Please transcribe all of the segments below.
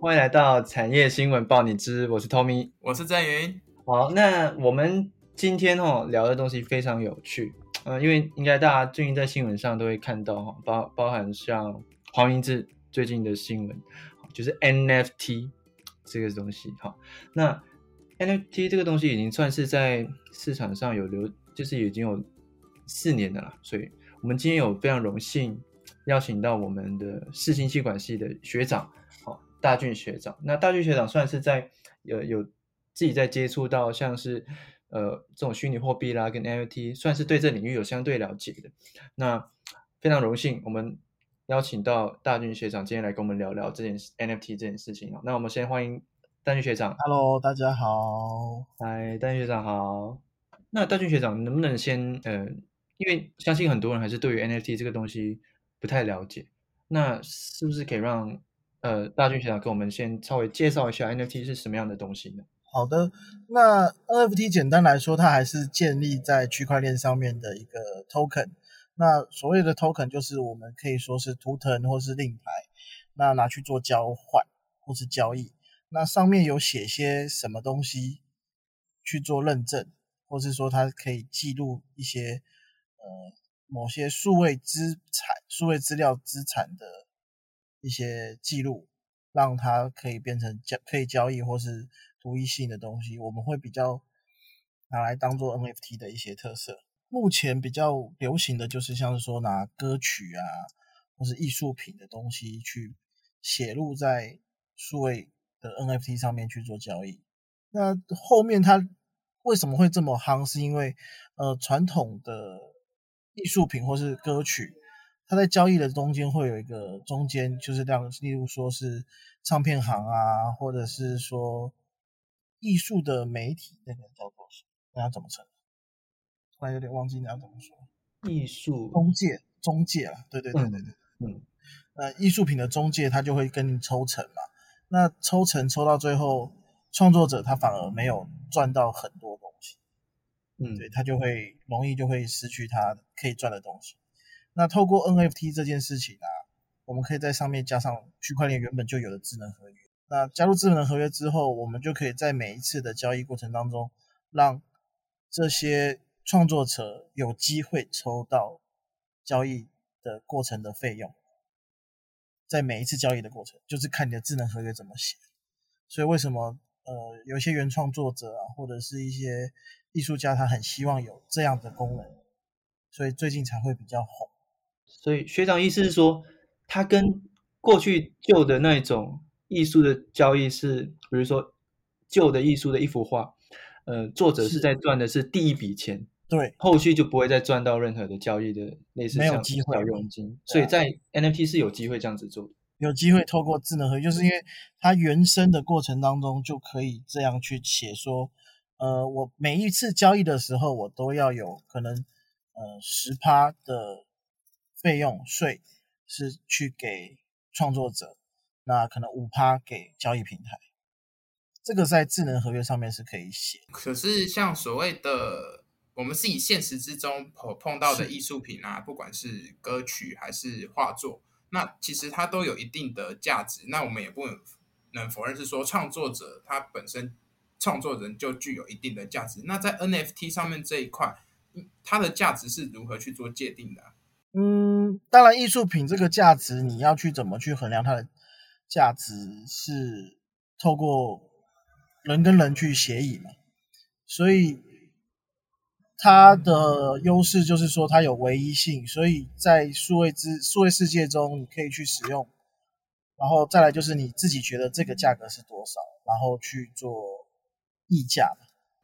欢迎来到产业新闻报你知，我是 Tommy，我是郑云。好，那我们今天哦聊的东西非常有趣，嗯，因为应该大家最近在新闻上都会看到哈，包包含像黄明志最近的新闻，就是 NFT 这个东西哈。那 NFT 这个东西已经算是在市场上有流，就是已经有四年的了，所以我们今天有非常荣幸邀请到我们的世新气管系的学长，好，大俊学长。那大俊学长算是在有有自己在接触到像是呃这种虚拟货币啦跟 NFT，算是对这领域有相对了解的。那非常荣幸，我们邀请到大俊学长今天来跟我们聊聊这件 NFT 这件事情啊。那我们先欢迎。大俊学长，Hello，大家好，嗨，大俊学长好。那大俊学长能不能先，呃，因为相信很多人还是对于 NFT 这个东西不太了解，那是不是可以让呃大俊学长跟我们先稍微介绍一下 NFT 是什么样的东西呢？好的，那 NFT 简单来说，它还是建立在区块链上面的一个 token。那所谓的 token 就是我们可以说是图腾或是令牌，那拿去做交换或是交易。那上面有写些什么东西去做认证，或是说它可以记录一些呃某些数位资产、数位资料资产的一些记录，让它可以变成交可以交易或是独一性的东西，我们会比较拿来当做 NFT 的一些特色。目前比较流行的就是像是说拿歌曲啊或是艺术品的东西去写入在数位。的 NFT 上面去做交易，那后面它为什么会这么夯？是因为呃传统的艺术品或是歌曲，它在交易的中间会有一个中间，就是让例如说是唱片行啊，或者是说艺术的媒体，那个叫做那要怎么称？突然有点忘记你要怎么说。艺术中介，中介啊，对对对对对，嗯，那艺术品的中介他就会跟你抽成嘛。那抽成抽到最后，创作者他反而没有赚到很多东西，嗯，对他就会容易就会失去他可以赚的东西。那透过 NFT 这件事情啊，我们可以在上面加上区块链原本就有的智能合约。那加入智能合约之后，我们就可以在每一次的交易过程当中，让这些创作者有机会抽到交易的过程的费用。在每一次交易的过程，就是看你的智能合约怎么写。所以为什么呃有些原创作者啊，或者是一些艺术家，他很希望有这样的功能，所以最近才会比较红。所以学长意思是说，他跟过去旧的那种艺术的交易是，比如说旧的艺术的一幅画，呃，作者是在赚的是第一笔钱。对，后续就不会再赚到任何的交易的类似没有像小佣金，所以在 NFT 是有机会这样子做的，有机会透过智能合约，就是因为它原生的过程当中就可以这样去写说，呃，我每一次交易的时候，我都要有可能呃十趴的费用税是去给创作者，那可能五趴给交易平台，这个在智能合约上面是可以写。可是像所谓的。我们是以现实之中碰碰到的艺术品啊，不管是歌曲还是画作，那其实它都有一定的价值。那我们也不能否认是说创作者他本身创作人就具有一定的价值。那在 NFT 上面这一块，它的价值是如何去做界定的？嗯，当然艺术品这个价值你要去怎么去衡量它的价值，是透过人跟人去协议嘛，所以。它的优势就是说它有唯一性，所以在数位之数位世界中你可以去使用，然后再来就是你自己觉得这个价格是多少，然后去做溢价。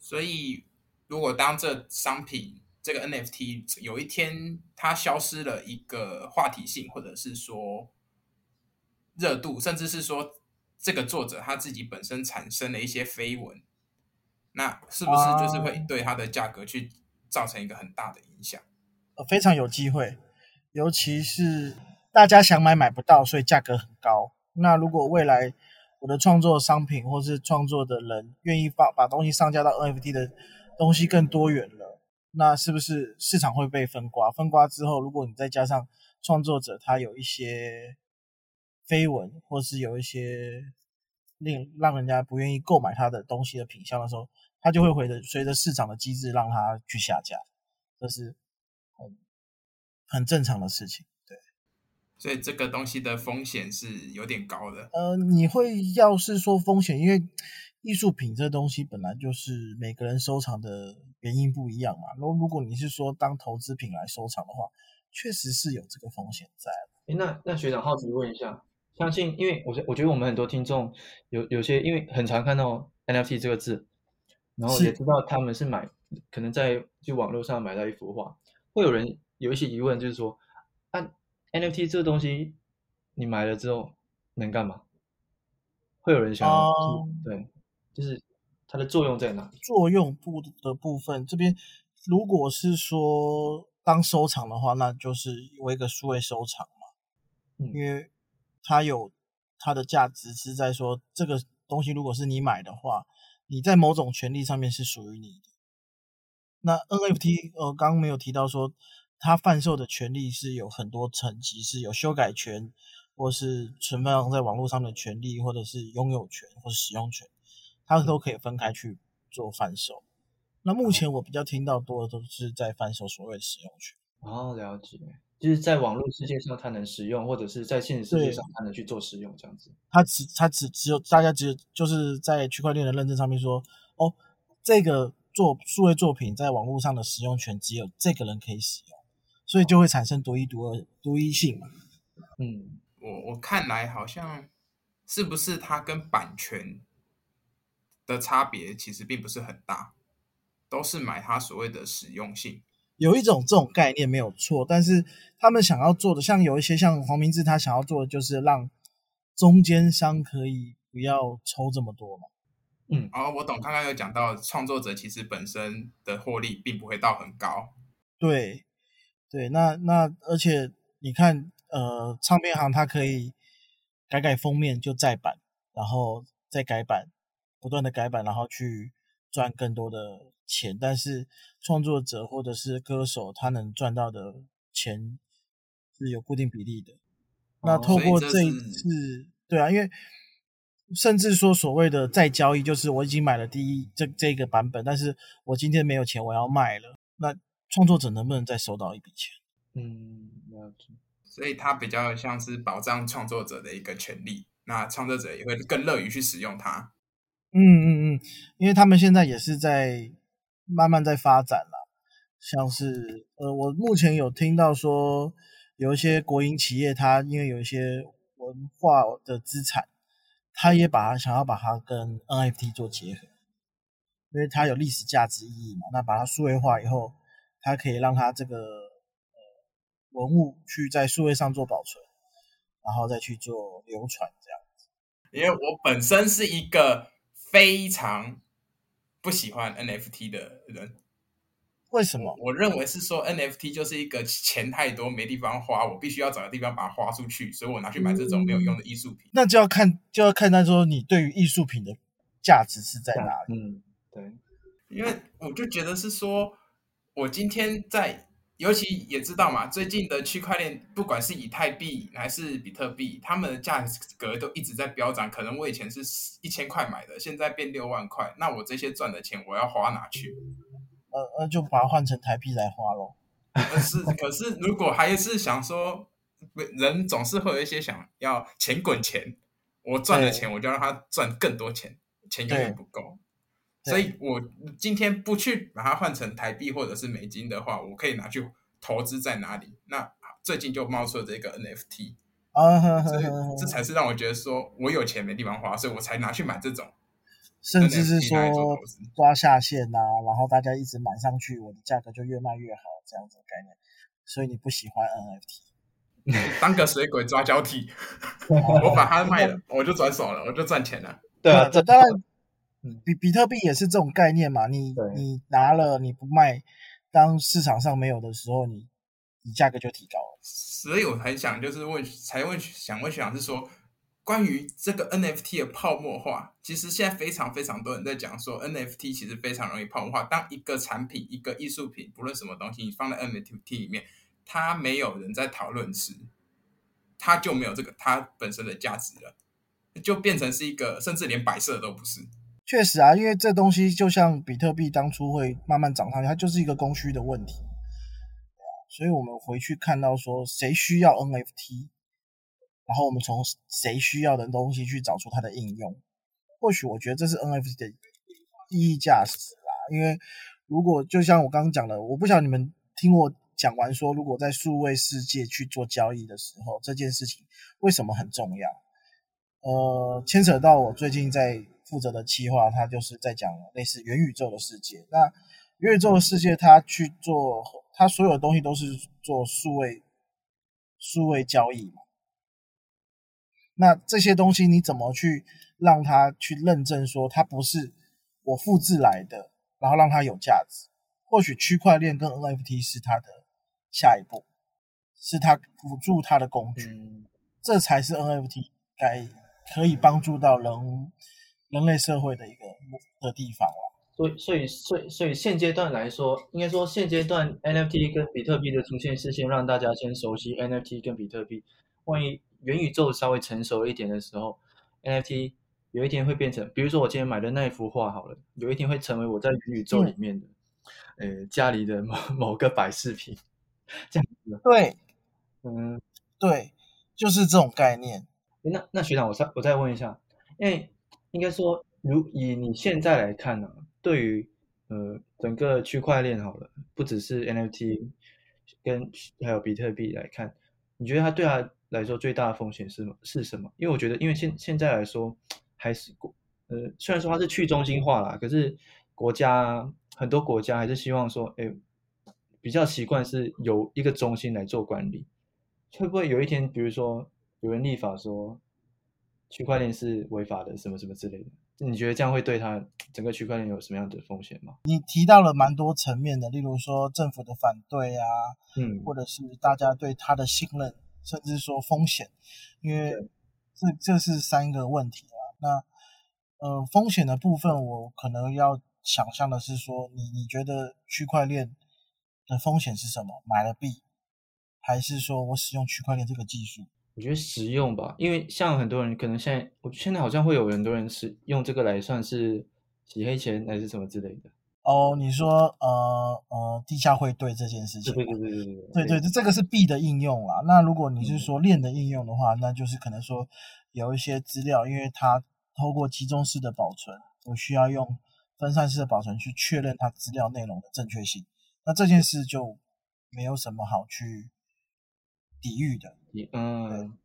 所以如果当这商品这个 NFT 有一天它消失了一个话题性，或者是说热度，甚至是说这个作者他自己本身产生了一些绯闻，那是不是就是会对它的价格去？造成一个很大的影响，呃，非常有机会，尤其是大家想买买不到，所以价格很高。那如果未来我的创作商品或是创作的人愿意把把东西上架到 NFT 的东西更多元了，那是不是市场会被分瓜？分瓜之后，如果你再加上创作者他有一些绯闻，或是有一些令让人家不愿意购买他的东西的品相的时候，他就会随着随着市场的机制让他去下架，这是很很正常的事情。对，所以这个东西的风险是有点高的。呃，你会要是说风险，因为艺术品这东西本来就是每个人收藏的原因不一样嘛。如如果你是说当投资品来收藏的话，确实是有这个风险在。诶那那学长好奇问一下，相信因为我我觉得我们很多听众有有些因为很常看到 NFT 这个字，然后也知道他们是买可能在就网络上买到一幅画，会有人有一些疑问，就是说，啊 NFT 这个东西你买了之后能干嘛？会有人想要、哦对，就是它的作用在哪里？作用部的部分，这边如果是说当收藏的话，那就是为一个数位收藏嘛，嗯因为它有它的价值是在说这个东西如果是你买的话，你在某种权利上面是属于你的。那 NFT 呃，刚刚没有提到说它贩售的权利是有很多层级，是有修改权，或是存放在网络上的权利，或者是拥有权或是使用权，它都可以分开去做贩售。那目前我比较听到多的都是在贩售所谓的使用权。哦，了解，就是在网络世界上它能使用，或者是在现实世界上它能去做使用，这样子。它只它只只有大家只有就是在区块链的认证上面说，哦，这个作数位作品在网络上的使用权只有这个人可以使用，所以就会产生独一独二独一性嘛。嗯，我我看来好像是不是它跟版权的差别其实并不是很大，都是买它所谓的实用性。有一种这种概念没有错，但是他们想要做的，像有一些像黄明志他想要做的，就是让中间商可以不要抽这么多嘛。嗯哦，我懂，刚刚有讲到创作者其实本身的获利并不会到很高。对，对，那那而且你看，呃，唱片行它可以改改封面就再版，然后再改版，不断的改版，然后去赚更多的钱。但是创作者或者是歌手，他能赚到的钱是有固定比例的。那哦透过这一次，对啊，因为甚至说所谓的再交易，就是我已经买了第一这这个版本，但是我今天没有钱，我要卖了，那创作者能不能再收到一笔钱？嗯，了解。所以它比较像是保障创作者的一个权利，那创作者也会更乐于去使用它。嗯嗯嗯，因为他们现在也是在慢慢在发展了，像是呃，我目前有听到说有一些国营企业，它因为有一些文化的资产，它也把它想要把它跟 NFT 做结合，因为它有历史价值意义嘛，那把它数位化以后，它可以让它这个呃文物去在数位上做保存，然后再去做流传这样子。因为我本身是一个非常不喜欢 NFT 的人，为什么？我认为是说 NFT 就是一个钱太多没地方花，我必须要找个地方把它花出去，所以我拿去买这种没有用的艺术品。那就要看就要看他说你对于艺术品的价值是在哪里。嗯，对，因为我就觉得是说，我今天在，尤其也知道嘛，最近的区块链，不管是以太币还是比特币，它们的价格都一直在飙涨。可能我以前是一千块买的，现在变六万块，那我这些赚的钱我要花哪去？呃那，就把它换成台币来花咯。可是，可是如果还是想说，人总是会有一些想要钱滚钱，我赚了钱，我就让他赚更多钱，钱永远不够。对所以我今天不去把它换成台币或者是美金的话，我可以拿去投资在哪里？那最近就冒出了这个 NFT，啊呵呵所以呵呵这才是让我觉得说我有钱没地方花，所以我才拿去买这种。甚至是说抓下线呐、然后大家一直买上去，我的价格就越卖越好，这样子的概念。所以你不喜欢 NFT？当个水鬼抓交替，我把它卖了，我就转手了，我就赚钱了。对啊，这当然嗯，比比特币也是这种概念嘛。你你拿了你不卖，当市场上没有的时候，你你价格就提高了。所以我很想就是问，才问想问学长是说，关于这个 NFT 的泡沫化，其实现在非常非常多人在讲说 NFT 其实非常容易泡沫化。当一个产品、一个艺术品，不论什么东西，你放在 NFT 里面，它没有人在讨论时，它就没有这个它本身的价值了。就变成是一个，甚至连摆设都不是。确实啊，因为这东西就像比特币当初会慢慢涨上去，它就是一个供需的问题。所以我们回去看到说，谁需要 NFT，然后我们从谁需要的东西去找出它的应用。或许我觉得这是 NFT 的意义价值啦。因为如果就像我刚刚讲的，我不晓得你们听我讲完说，如果在数位世界去做交易的时候，这件事情为什么很重要？呃，牵扯到我最近在负责的企划，它就是在讲类似元宇宙的世界。那元宇宙的世界，它去做，它所有的东西都是做数位数位交易嘛。那这些东西你怎么去让它去认证说它不是我复制来的，然后让它有价值？或许区块链跟 NFT 是它的下一步，是它辅助它的工具，这才是 NFT 该可以帮助到人人类社会的一个的地方了。所以，所以，所以，所以现阶段来说，应该说现阶段 NFT 跟比特币的出现是先让大家先熟悉 NFT 跟比特币。万一元宇宙稍微成熟一点的时候，NFT 有一天会变成，比如说我今天买的那一幅画好了，有一天会成为我在元宇宙里面的，呃，家里的某某个摆饰品，这样子。对，嗯，对，就是这种概念。那那学长，我再我再问一下，因为应该说，如以你现在来看呢？对于呃整个区块链好了，不只是 NFT 跟还有比特币来看，你觉得它对它来说最大的风险是是什么？因为我觉得，因为现现在来说还是国呃虽然说它是去中心化啦，可是国家很多国家还是希望说，哎，比较习惯是有一个中心来做管理，会不会有一天，比如说有人立法说区块链是违法的，什么什么之类的？你觉得这样会对它整个区块链有什么样的风险吗？你提到了蛮多层面的，例如说政府的反对啊，嗯，或者是大家对它的信任，甚至说风险，因为这这是三个问题啊。那呃，风险的部分，我可能要想象的是说，你你觉得区块链的风险是什么？买了币，还是说我使用区块链这个技术？我觉得实用吧，因为像很多人可能现在，我现在好像会有很多人是用这个来算是洗黑钱还是什么之类的。哦，你说呃呃地下汇兑这件事情，对对对对对对对，这这个是币的应用啦。那如果你是说链的应用的话，那就是可能说有一些资料，因为它透过集中式的保存，我需要用分散式的保存去确认它资料内容的正确性。那这件事就没有什么好去抵御的。嗯，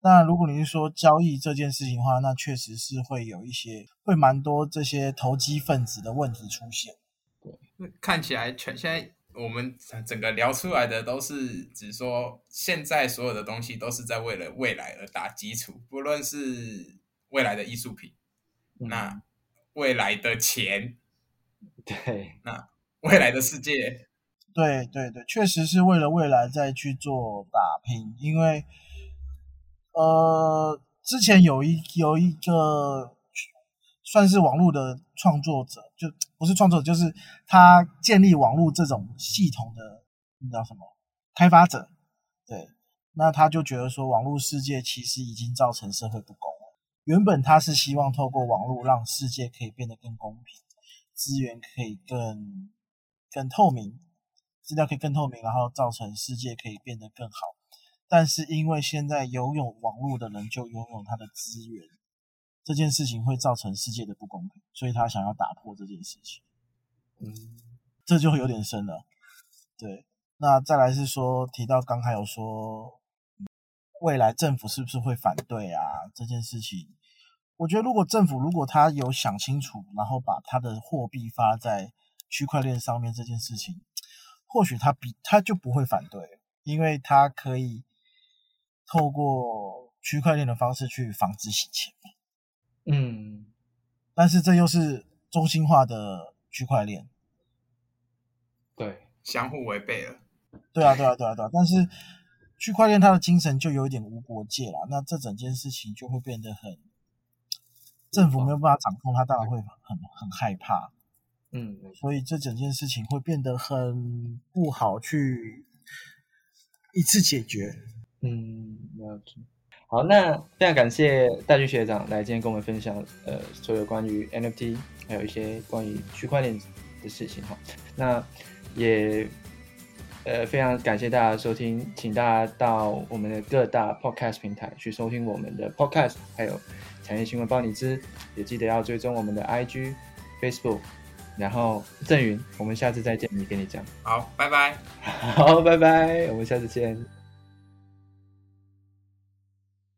那如果你是说交易这件事情的话，那确实是会有一些，会蛮多这些投机分子的问题出现。对，看起来全现在我们整个聊出来的都是只说现在所有的东西都是在为了未来而打基础，不论是未来的艺术品，那未来的钱，对，那未来的世界。对对对，确实是为了未来再去做打拼，因为呃，之前有一有一个算是网络的创作者，就不是创作者，就是他建立网络这种系统的，你知道什么？开发者。对，那他就觉得说，网络世界其实已经造成社会不公了。原本他是希望透过网络让世界可以变得更公平，资源可以更更透明。资料可以更透明，然后造成世界可以变得更好。但是因为现在拥有网络的人就拥有他的资源，这件事情会造成世界的不公平，所以他想要打破这件事情。嗯，这就会有点深了。对，那再来是说提到刚才有说，未来政府是不是会反对啊？这件事情，我觉得如果政府如果他有想清楚，然后把他的货币发在区块链上面这件事情。或许他比他就不会反对，因为他可以透过区块链的方式去防止洗钱嗯，但是这又是中心化的区块链，对，相互违背了。对啊，对啊，对啊，对啊。但是区块链它的精神就有一点无国界了，那这整件事情就会变得很政府没有办法掌控，他当然会很很害怕。嗯，所以这整件事情会变得很不好去一次解决。嗯，了解。好，那非常感谢大巨学长来今天跟我们分享，呃，所有关于 NFT 还有一些关于区块链的事情哈。那也呃非常感谢大家收听，请大家到我们的各大 Podcast 平台去收听我们的 Podcast，还有产业新闻帮你知，也记得要追踪我们的 IG、Facebook。然后郑云，我们下次再见，你跟你讲。好，拜拜。好，拜拜，我们下次见。